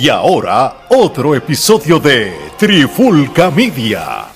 Y ahora, otro episodio de Trifulca Media.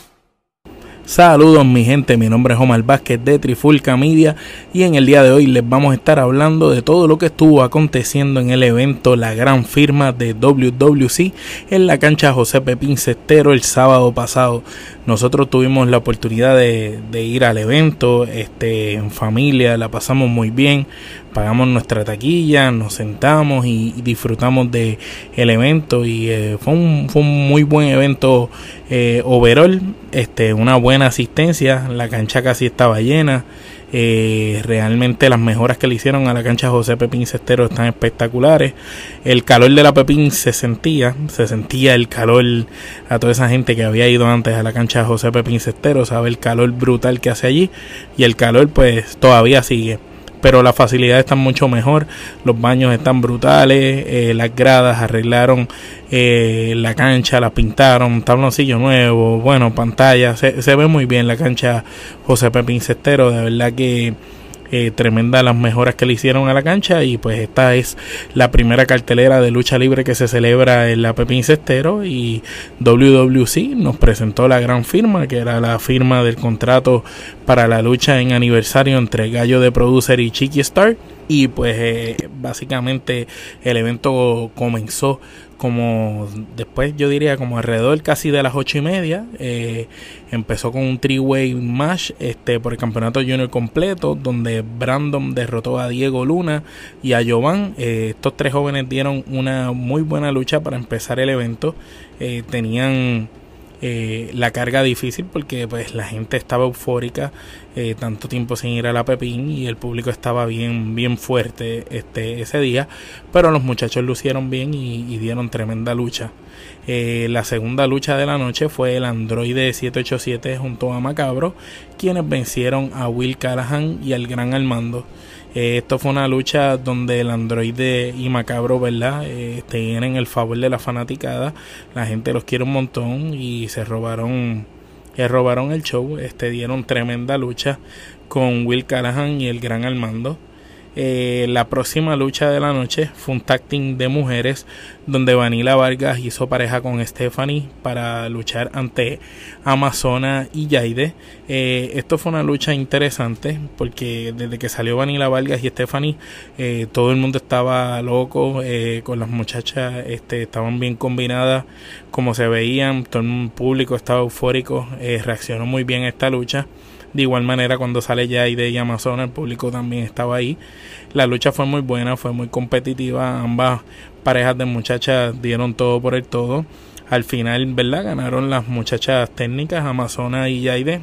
Saludos mi gente, mi nombre es Omar Vázquez de Trifulca Media y en el día de hoy les vamos a estar hablando de todo lo que estuvo aconteciendo en el evento La Gran Firma de WWC en la cancha José Pepín el sábado pasado. Nosotros tuvimos la oportunidad de, ir al evento este, en familia, la pasamos muy bien, pagamos nuestra taquilla, nos sentamos y, disfrutamos el evento y eh, fue, un, fue un muy buen evento eh, overall, este, una buena asistencia, la cancha casi estaba llena. Eh, realmente las mejoras que le hicieron a la cancha José Pepín Cestero están espectaculares. El calor de la Pepín se sentía, se sentía el calor a toda esa gente que había ido antes a la cancha José Pepín Cestero, sabe el calor brutal que hace allí y el calor pues todavía sigue pero las facilidades están mucho mejor, los baños están brutales, eh, las gradas arreglaron eh, la cancha, la pintaron, tabloncillo nuevo, bueno, pantalla, se, se ve muy bien la cancha José Pepín Cestero, de verdad que eh, tremenda las mejoras que le hicieron a la cancha y pues esta es la primera cartelera de lucha libre que se celebra en la Pepín Cestero y WWC nos presentó la gran firma que era la firma del contrato para la lucha en aniversario entre Gallo de Producer y Chiqui Star y pues eh, básicamente el evento comenzó como después yo diría como alrededor casi de las ocho y media eh, empezó con un three-way match este por el campeonato junior completo donde Brandon derrotó a Diego Luna y a Jovan. Eh, estos tres jóvenes dieron una muy buena lucha para empezar el evento. Tenían eh, la carga difícil porque pues la gente estaba eufórica eh, tanto tiempo sin ir a la Pepín y el público estaba bien bien fuerte este ese día pero los muchachos lucieron bien y, dieron tremenda lucha. Eh, la segunda lucha de la noche fue el androide 787 junto a Macabro quienes vencieron a Will Callahan y al Gran Armando eh, esto fue una lucha donde el androide y Macabro, ¿verdad? Eh, tienen el favor de la fanaticada. La gente los quiere un montón y se robaron, se robaron el show. Este dieron tremenda lucha con Will Callahan y el Gran Armando. Eh, la próxima lucha de la noche fue un tag de mujeres donde Vanilla Vargas hizo pareja con Stephanie para luchar ante Amazona y Yaide. Eh, esto fue una lucha interesante porque desde que salió Vanilla Vargas y Stephanie eh, todo el mundo estaba loco con las muchachas, este, estaban bien combinadas como se veían, todo el público estaba eufórico, reaccionó muy bien a esta lucha. De igual manera, cuando sale ya y Amazon, el público también estaba ahí. La lucha fue muy buena, fue muy competitiva. Ambas parejas de muchachas dieron todo por el todo. Al final, ¿verdad? Ganaron las muchachas técnicas, Amazona y Yaide.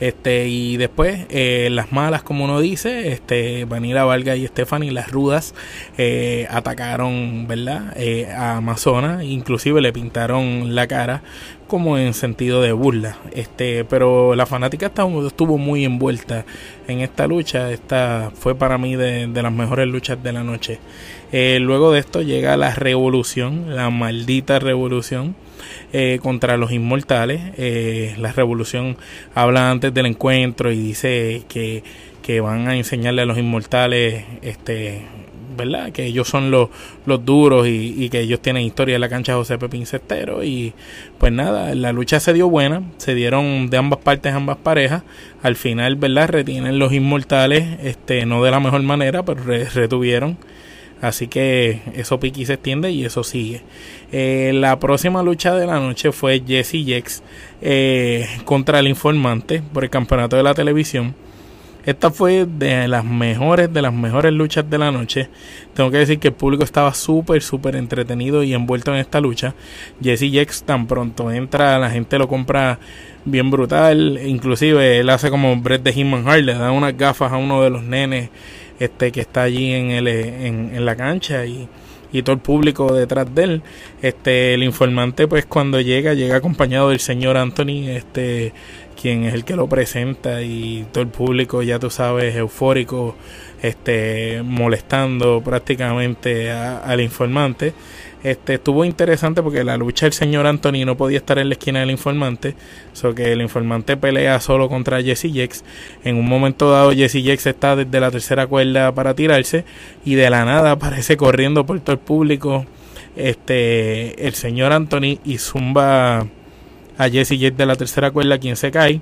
Este, y después, eh, las malas, como uno dice, este, Vanilla Valga y Stephanie, las rudas, eh, atacaron, ¿verdad? Eh, a Amazona, inclusive le pintaron la cara como en sentido de burla. Este, pero la fanática estuvo, estuvo muy envuelta en esta lucha. Esta fue para mí de, de las mejores luchas de la noche. luego de esto llega la revolución, la maldita revolución eh, contra los inmortales. Eh, la revolución habla antes del encuentro y dice que, que van a enseñarle a los inmortales este ¿verdad? Que ellos son los, los duros y, que ellos tienen historia en la cancha José Pepín Cestero. Y pues nada, la lucha se dio buena, se dieron de ambas partes, ambas parejas. Al final, ¿verdad? Retienen los inmortales, este, no de la mejor manera, pero retuvieron Así que eso piqui se extiende y eso sigue. Eh, la próxima lucha de la noche fue Jesse Jex eh, contra el informante por el campeonato de la televisión. Esta fue de las mejores, de las mejores luchas de la noche. Tengo que decir que el público estaba súper, súper entretenido y envuelto en esta lucha. Jesse Jex tan pronto entra, la gente lo compra bien brutal. Inclusive él hace como Brett de Human Heart, le da unas gafas a uno de los nenes este que está allí en, el, en, la cancha y, y todo el público detrás de él. Este, el informante, pues cuando llega, llega acompañado del señor Anthony, este, quien es el que lo presenta y todo el público, ya tú sabes, eufórico, este, molestando prácticamente al informante. Este, estuvo interesante porque la lucha del señor Anthony no podía estar en la esquina del informante, so que el informante pelea solo contra Jesse Jex. En un momento dado Jesse Jex está desde la tercera cuerda para tirarse y de la nada aparece corriendo por todo el público este, el señor Anthony y zumba a Jesse Jet de la tercera cuerda, quien se cae.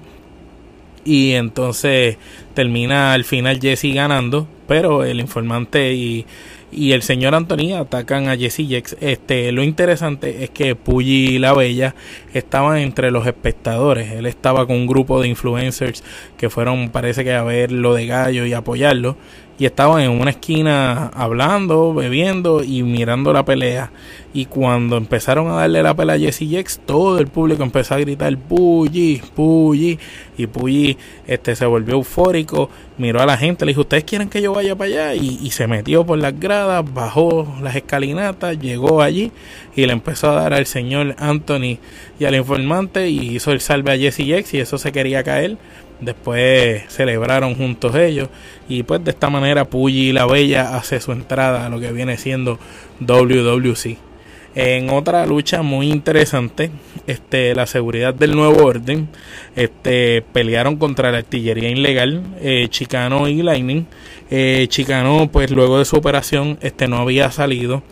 Y entonces termina al final Jesse ganando, pero el informante y y el señor Anthony atacan a Jesse Jex. Este, lo interesante es que Puggy la Bella estaban entre los espectadores. Él estaba con un grupo de influencers que fueron, parece que a ver lo de gallo y apoyarlo y estaban en una esquina hablando, bebiendo y mirando la pelea. Y cuando empezaron a darle la pelea a Jesse Jex, todo el público empezó a gritar Pulli, Pulli. Y Pulli este, se volvió eufórico, miró a la gente, le dijo, ¿ustedes quieren que yo vaya para allá? Y, y se metió por las gradas, bajó las escalinatas, llegó allí y le empezó a dar al señor Anthony y al informante y hizo el salve a Jesse Jex y eso se quería caer Después celebraron juntos ellos. Y pues de esta manera Puggy la Bella hace su entrada a lo que viene siendo WWC. En otra lucha muy interesante, este, la seguridad del nuevo orden, este, pelearon contra la artillería ilegal, eh, Chicano y Lightning. Eh, Chicano, pues luego de su operación, este, no había salido,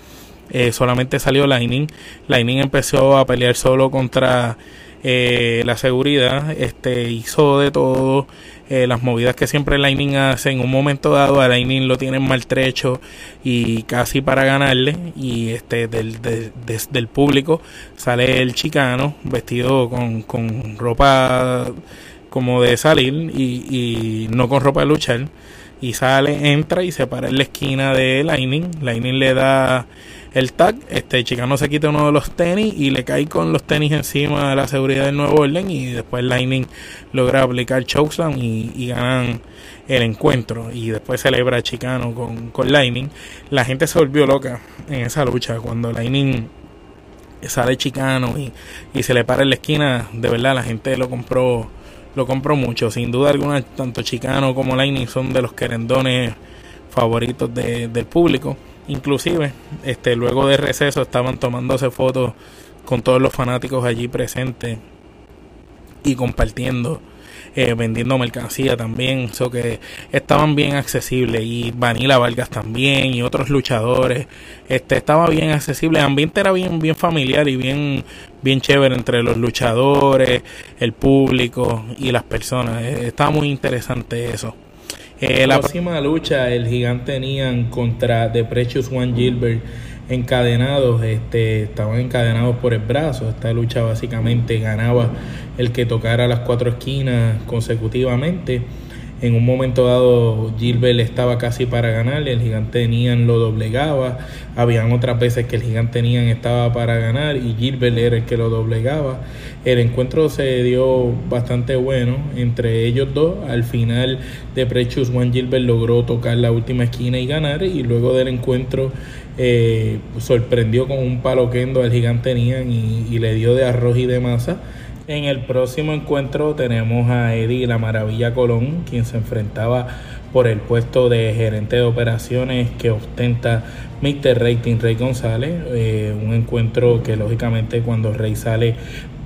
eh, solamente salió Lightning. Lightning empezó a pelear solo contra eh, la seguridad este, hizo de todo. Eh, las movidas que siempre Lightning hace en un momento dado a Lightning lo tienen maltrecho y casi para ganarle y este del, del público sale el chicano vestido con, con ropa como de salir y, y no con ropa de luchar y sale, entra y se para en la esquina de Lightning. Lightning le da el tag, este Chicano se quita uno de los tenis y le cae con los tenis encima de la seguridad del nuevo orden y después Lightning logra aplicar chokeslam y, y ganan el encuentro. Y después celebra Chicano con, con Lightning. La gente se volvió loca en esa lucha. Cuando Lightning sale Chicano y, y se le para en la esquina, de verdad la gente lo compró lo compró mucho, sin duda alguna tanto Chicano como Lightning son de los querendones favoritos de, del público Inclusive, este, luego de receso estaban tomándose fotos con todos los fanáticos allí presentes y compartiendo, eh, vendiendo mercancía también, eso que estaban bien accesibles y Vanilla Vargas también y otros luchadores, este estaba bien accesible, el ambiente era bien bien familiar y bien bien chévere entre los luchadores, el público y las personas, eh, estaba muy interesante eso. Eh, la próxima lucha, el gigante Nian contra The Precious One Gilbert encadenados, este, estaban encadenados por el brazo. Esta lucha básicamente ganaba el que tocara las cuatro esquinas consecutivamente. En un momento dado Gilbert estaba casi para ganar, el gigante Nian lo doblegaba. Habían otras veces que el gigante Nian estaba para ganar y Gilbert era el que lo doblegaba. El encuentro se dio bastante bueno entre ellos dos. Al final de Precious Juan Gilbert logró tocar la última esquina y ganar y luego del encuentro eh, sorprendió con un palo kendo al gigante Nian y, y le dio de arroz y de masa en el próximo encuentro tenemos a Eddie La Maravilla Colón, quien se enfrentaba por el puesto de gerente de operaciones que ostenta Mr. Rating Rey González. Eh, un encuentro que lógicamente cuando Rey sale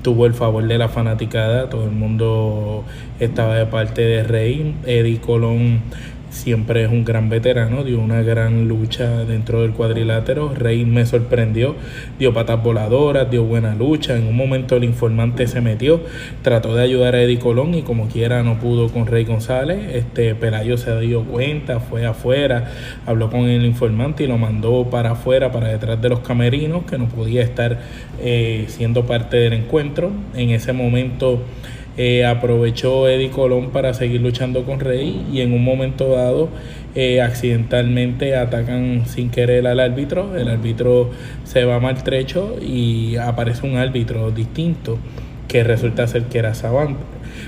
tuvo el favor de la fanaticada, todo el mundo estaba de parte de Rey. Eddie Colón siempre es un gran veterano, dio una gran lucha dentro del cuadrilátero. Rey me sorprendió, dio patas voladoras, dio buena lucha. En un momento el informante se metió, trató de ayudar a Eddie Colón y como quiera no pudo con Rey González. Este Pelayo se dio cuenta, fue afuera, habló con el informante y lo mandó para afuera, para detrás de los camerinos, que no podía estar eh, siendo parte del encuentro. En ese momento eh, aprovechó Eddie Colón para seguir luchando con Rey y en un momento dado eh, accidentalmente atacan sin querer al árbitro, el árbitro se va maltrecho y aparece un árbitro distinto que resulta ser que era Saban.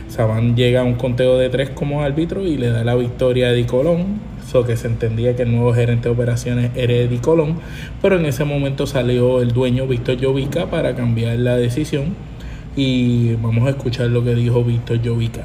Saban llega a un conteo de tres como árbitro y le da la victoria a Eddie Colón, so que se entendía que el nuevo gerente de operaciones era Eddie Colón, pero en ese momento salió el dueño Víctor Jovica para cambiar la decisión y vamos a escuchar lo que dijo Víctor Jovica.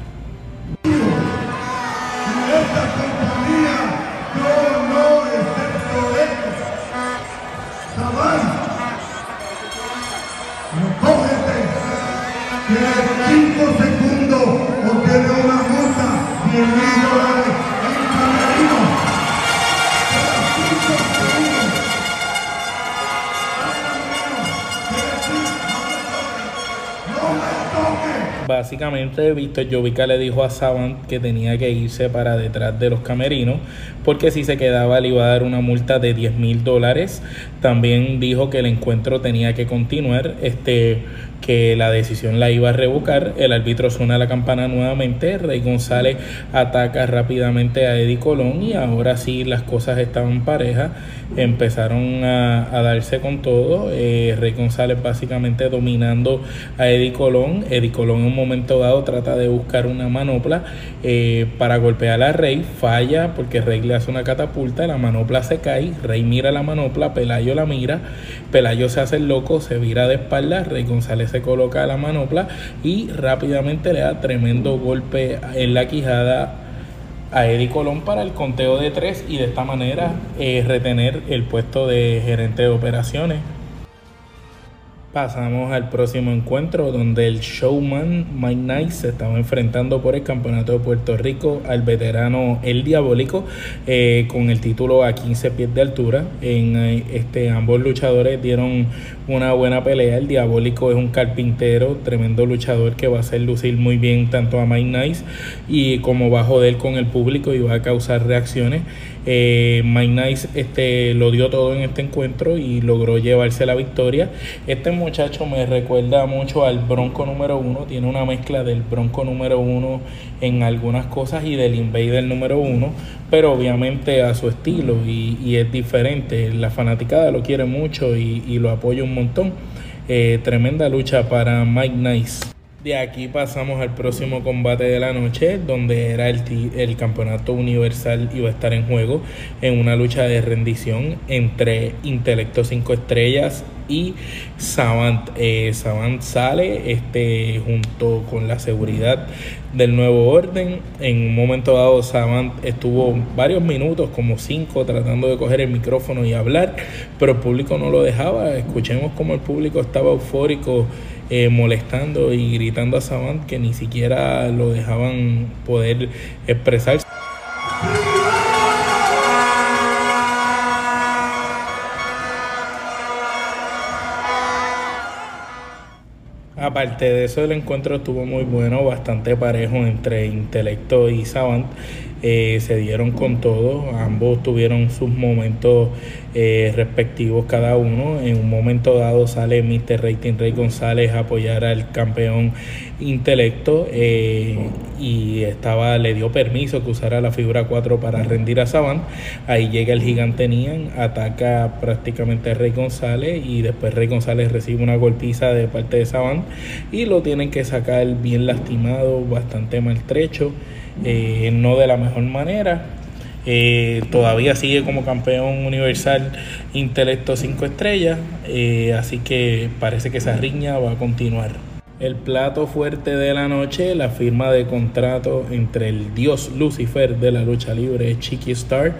Básicamente, Víctor Jovica le dijo a Savant que tenía que irse para detrás de los camerinos, porque si se quedaba le iba a dar una multa de 10 mil dólares. También dijo que el encuentro tenía que continuar. Este que la decisión la iba a revocar. El árbitro suena la campana nuevamente. Rey González ataca rápidamente a Eddie Colón y ahora sí las cosas estaban parejas. Empezaron a, darse con todo. Eh, Rey González básicamente dominando a Eddie Colón. Eddie Colón en un momento dado trata de buscar una manopla eh, para golpear a Rey. Falla porque Rey le hace una catapulta. La manopla se cae. Rey mira la manopla. Pelayo la mira. Pelayo se hace el loco. Se vira de espalda. Rey González se coloca la manopla y rápidamente le da tremendo golpe en la quijada a Eddie Colón para el conteo de tres y de esta manera eh, retener el puesto de gerente de operaciones. Pasamos al próximo encuentro donde el showman Mike Nice se estaba enfrentando por el campeonato de Puerto Rico al veterano El Diabólico eh, con el título a 15 pies de altura. En eh, este ambos luchadores dieron una buena pelea. El Diabólico es un carpintero, tremendo luchador que va a hacer lucir muy bien tanto a Mike Nice y como va a joder con el público y va a causar reacciones. Eh, Mike Nice este, lo dio todo en este encuentro y logró llevarse la victoria. Este muchacho me recuerda mucho al Bronco número uno, tiene una mezcla del Bronco número uno en algunas cosas y del Invader número uno, pero obviamente a su estilo y, es diferente. La fanaticada lo quiere mucho y, lo apoya un montón. Eh, tremenda lucha para Mike Nice. De aquí pasamos al próximo combate de la noche, donde era el, el campeonato universal iba a estar en juego en una lucha de rendición entre Intelecto 5 estrellas y Savant. Eh, Savant sale este, junto con la seguridad del nuevo orden. En un momento dado, Savant estuvo varios minutos, como cinco, tratando de coger el micrófono y hablar, pero el público no lo dejaba. Escuchemos cómo el público estaba eufórico eh, molestando y gritando a Savant que ni siquiera lo dejaban poder expresarse. Aparte de eso, el encuentro estuvo muy bueno, bastante parejo entre Intelecto y Savant. Eh, se dieron con todo, ambos tuvieron sus momentos eh, respectivos cada uno. En un momento dado sale Mr. Rating Rey González a apoyar al campeón intelecto eh, y estaba, le dio permiso que usara la figura 4 para rendir a Saban. Ahí llega el gigante Nian, ataca prácticamente a Rey González y después Rey González recibe una golpiza de parte de Saban y lo tienen que sacar bien lastimado, bastante maltrecho. Eh, no de la mejor manera. Eh, todavía sigue como campeón universal intelecto 5 estrellas, eh, así que parece que esa riña va a continuar. El plato fuerte de la noche, la firma de contrato entre el dios Lucifer de la lucha libre, Chiqui Star,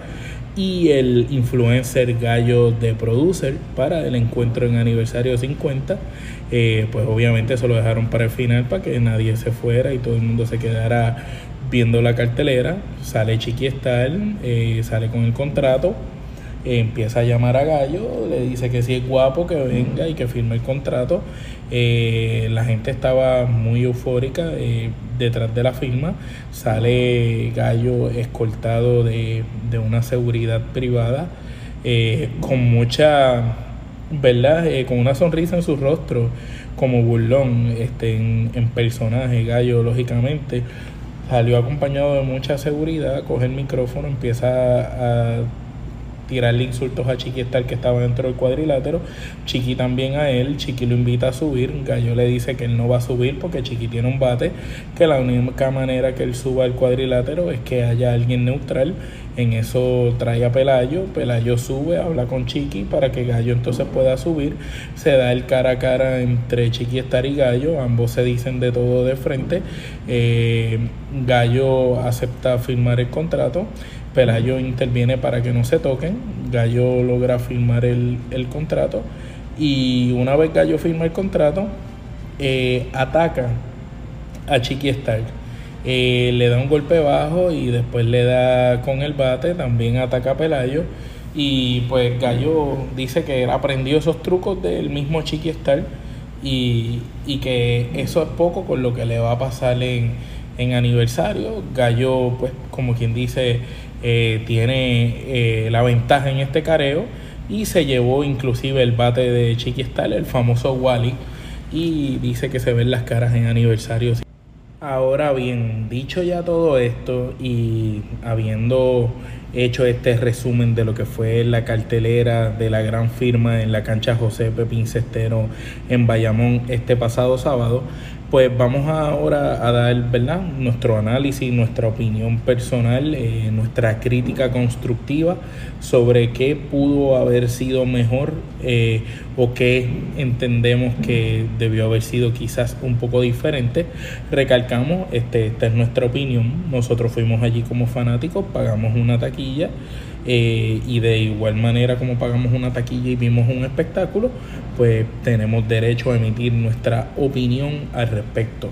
y el influencer gallo de producer para el encuentro en aniversario 50. pues obviamente eso lo dejaron para el final para que nadie se fuera y todo el mundo se quedara viendo la cartelera, sale Chiqui eh, sale con el contrato, empieza a llamar a Gallo, le dice que si es guapo, que venga y que firme el contrato. Eh, la gente estaba muy eufórica eh, detrás de la firma. Sale Gallo escoltado de, una seguridad privada con mucha, ¿verdad? con una sonrisa en su rostro como burlón este, en, en personaje, Gallo, lógicamente Salió acompañado de mucha seguridad, coge el micrófono, empieza a tirarle insultos a Chiqui Star que estaba dentro del cuadrilátero, Chiqui también a él, Chiqui lo invita a subir, Gallo le dice que él no va a subir porque Chiqui tiene un bate, que la única manera que él suba al cuadrilátero es que haya alguien neutral, en eso trae a Pelayo, Pelayo sube, habla con Chiqui para que Gallo entonces pueda subir, se da el cara a cara entre Chiqui Star y Gallo, ambos se dicen de todo de frente, eh, Gallo acepta firmar el contrato, Pelayo interviene para que no se toquen. Gallo logra firmar el, contrato. Y una vez Gallo firma el contrato, eh, ataca a Chiqui Stark. Eh, le da un golpe bajo y después le da con el bate. También ataca a Pelayo. Y pues Gallo dice que aprendió esos trucos del mismo Chiqui Stark y, y que eso es poco con lo que le va a pasar en, en aniversario. Gallo, pues como quien dice, eh, tiene eh, la ventaja en este careo y se llevó inclusive el bate de Chiqui el famoso Wally, y dice que se ven las caras en aniversario. Ahora bien, dicho ya todo esto y habiendo hecho este resumen de lo que fue la cartelera de la gran firma en la cancha José Pepín Cestero en Bayamón este pasado sábado, pues vamos ahora a dar ¿verdad? nuestro análisis, nuestra opinión personal, eh, nuestra crítica constructiva sobre qué pudo haber sido mejor eh, o qué entendemos que debió haber sido quizás un poco diferente. Recalcamos, este, esta es nuestra opinión, nosotros fuimos allí como fanáticos, pagamos una taquilla. Eh, y de igual manera como pagamos una taquilla y vimos un espectáculo, pues tenemos derecho a emitir nuestra opinión al respecto.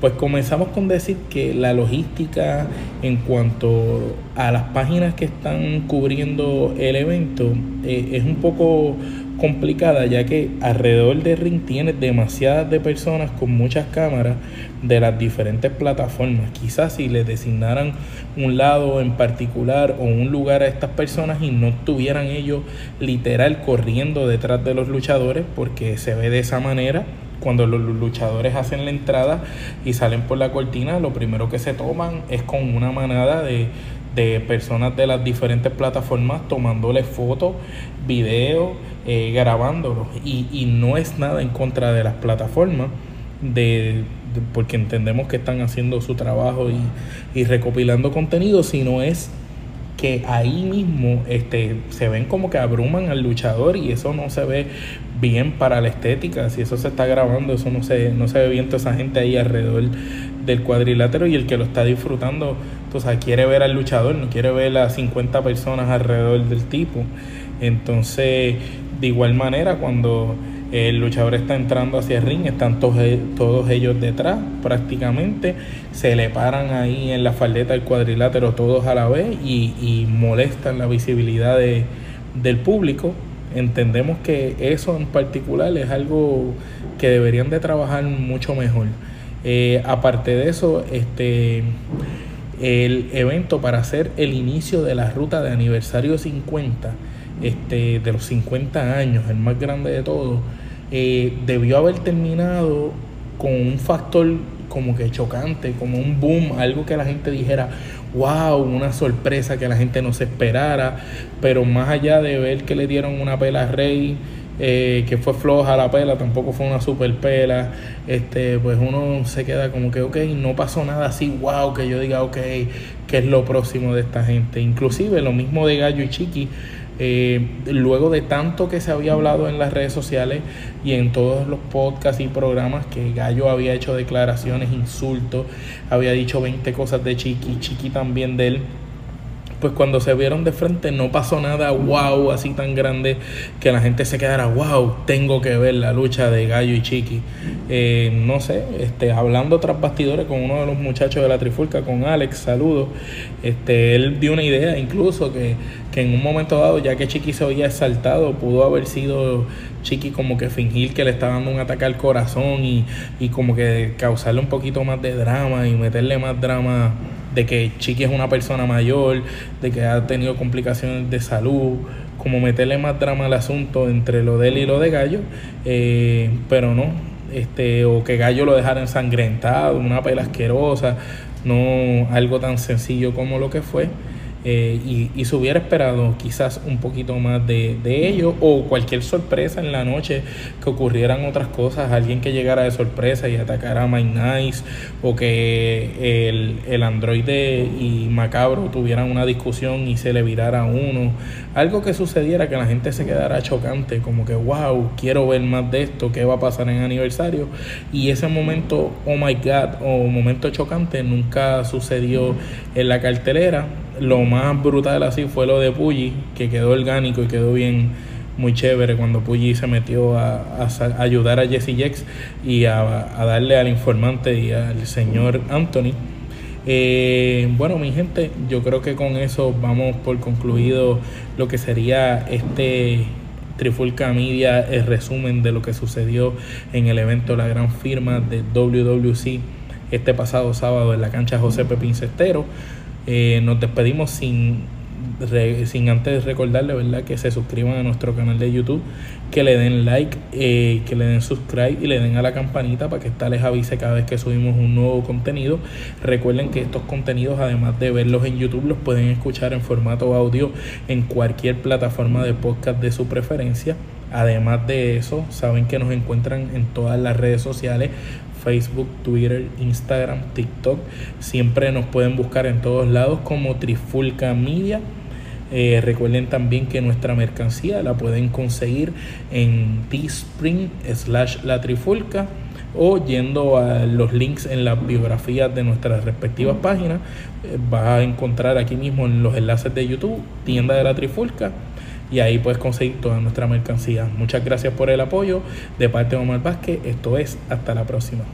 Pues comenzamos con decir que la logística en cuanto a las páginas que están cubriendo el evento eh, es un poco complicada ya que alrededor del ring tiene demasiadas de personas con muchas cámaras de las diferentes plataformas. Quizás si les designaran un lado en particular o un lugar a estas personas y no estuvieran ellos literal corriendo detrás de los luchadores porque se ve de esa manera cuando los luchadores hacen la entrada y salen por la cortina, lo primero que se toman es con una manada de, de personas de las diferentes plataformas tomándole fotos, videos, eh, grabándolos. Y, y, no es nada en contra de las plataformas, de, porque entendemos que están haciendo su trabajo y, y recopilando contenido, sino es que ahí mismo este, se ven como que abruman al luchador y eso no se ve bien para la estética. Si eso se está grabando, eso no se, no se ve bien toda esa gente ahí alrededor del cuadrilátero y el que lo está disfrutando, entonces quiere ver al luchador, no quiere ver a 50 personas alrededor del tipo. Entonces, de igual manera, cuando el luchador está entrando hacia el ring, están todos, todos ellos detrás prácticamente, se le paran ahí en la faldeta del cuadrilátero todos a la vez y, y molestan la visibilidad de, del público. Entendemos que eso en particular es algo que deberían de trabajar mucho mejor. Eh, aparte de eso, este el evento para hacer el inicio de la ruta de aniversario 50, este, de los 50 años, el más grande de todos, eh, debió haber terminado con un factor como que chocante, como un boom, algo que la gente dijera, wow, una sorpresa que la gente no se esperara, pero más allá de ver que le dieron una pela a Rey, eh, que fue floja la pela, tampoco fue una super pela, este, pues uno se queda como que, ok, no pasó nada así, wow, que yo diga, ok, que es lo próximo de esta gente. Inclusive lo mismo de Gallo y Chiqui, eh, luego de tanto que se había hablado en las redes sociales y en todos los podcasts y programas que Gallo había hecho declaraciones, insultos, había dicho 20 cosas de Chiqui, Chiqui también de él pues cuando se vieron de frente no pasó nada wow así tan grande que la gente se quedara wow tengo que ver la lucha de Gallo y Chiqui eh, no sé este hablando tras bastidores con uno de los muchachos de la trifulca con Alex saludos. Este él dio una idea incluso que, que en un momento dado ya que Chiqui se oía exaltado pudo haber sido Chiqui como que fingir que le estaba dando un ataque al corazón y, y como que causarle un poquito más de drama y meterle más drama de que Chiqui es una persona mayor, de que ha tenido complicaciones de salud, como meterle más drama al asunto entre lo de él y lo de Gallo, eh, pero no, este, o que Gallo lo dejara ensangrentado, una pela asquerosa, no algo tan sencillo como lo que fue. Eh, y, se hubiera esperado quizás un poquito más de, de, ello o cualquier sorpresa en la noche que ocurrieran otras cosas, alguien que llegara de sorpresa y atacara a Mike Nice o que el, el androide y Macabro tuvieran una discusión y se le virara uno, algo que sucediera que la gente se quedara chocante, como que wow, quiero ver más de esto, qué va a pasar en aniversario y ese momento, oh my god, o momento chocante nunca sucedió en la cartelera lo más brutal así fue lo de Puggy, que quedó orgánico y quedó bien, muy chévere cuando Puggy se metió a, ayudar a Jesse Jex y a, darle al informante y al señor Anthony. Eh, bueno, mi gente, yo creo que con eso vamos por concluido lo que sería este Trifulca Media, el resumen de lo que sucedió en el evento La Gran Firma de WWC este pasado sábado en la cancha José Pepín Cestero. Eh, nos despedimos sin sin antes recordarle verdad que se suscriban a nuestro canal de YouTube que le den like eh, que le den subscribe y le den a la campanita para que esta les avise cada vez que subimos un nuevo contenido. Recuerden que estos contenidos además de verlos en YouTube los pueden escuchar en formato audio en cualquier plataforma de podcast de su preferencia. Además de eso saben que nos encuentran en todas las redes sociales Facebook, Twitter, Instagram, TikTok. Siempre nos pueden buscar en todos lados como Trifulca Media. Eh, recuerden también que nuestra mercancía la pueden conseguir en Teespring slash la trifulca o yendo a los links en las biografías de nuestras respectivas páginas. Eh, vas a encontrar aquí mismo en los enlaces de YouTube, tienda de la trifulca y ahí puedes conseguir toda nuestra mercancía. Muchas gracias por el apoyo de parte de Omar Vázquez. Esto es, hasta la próxima.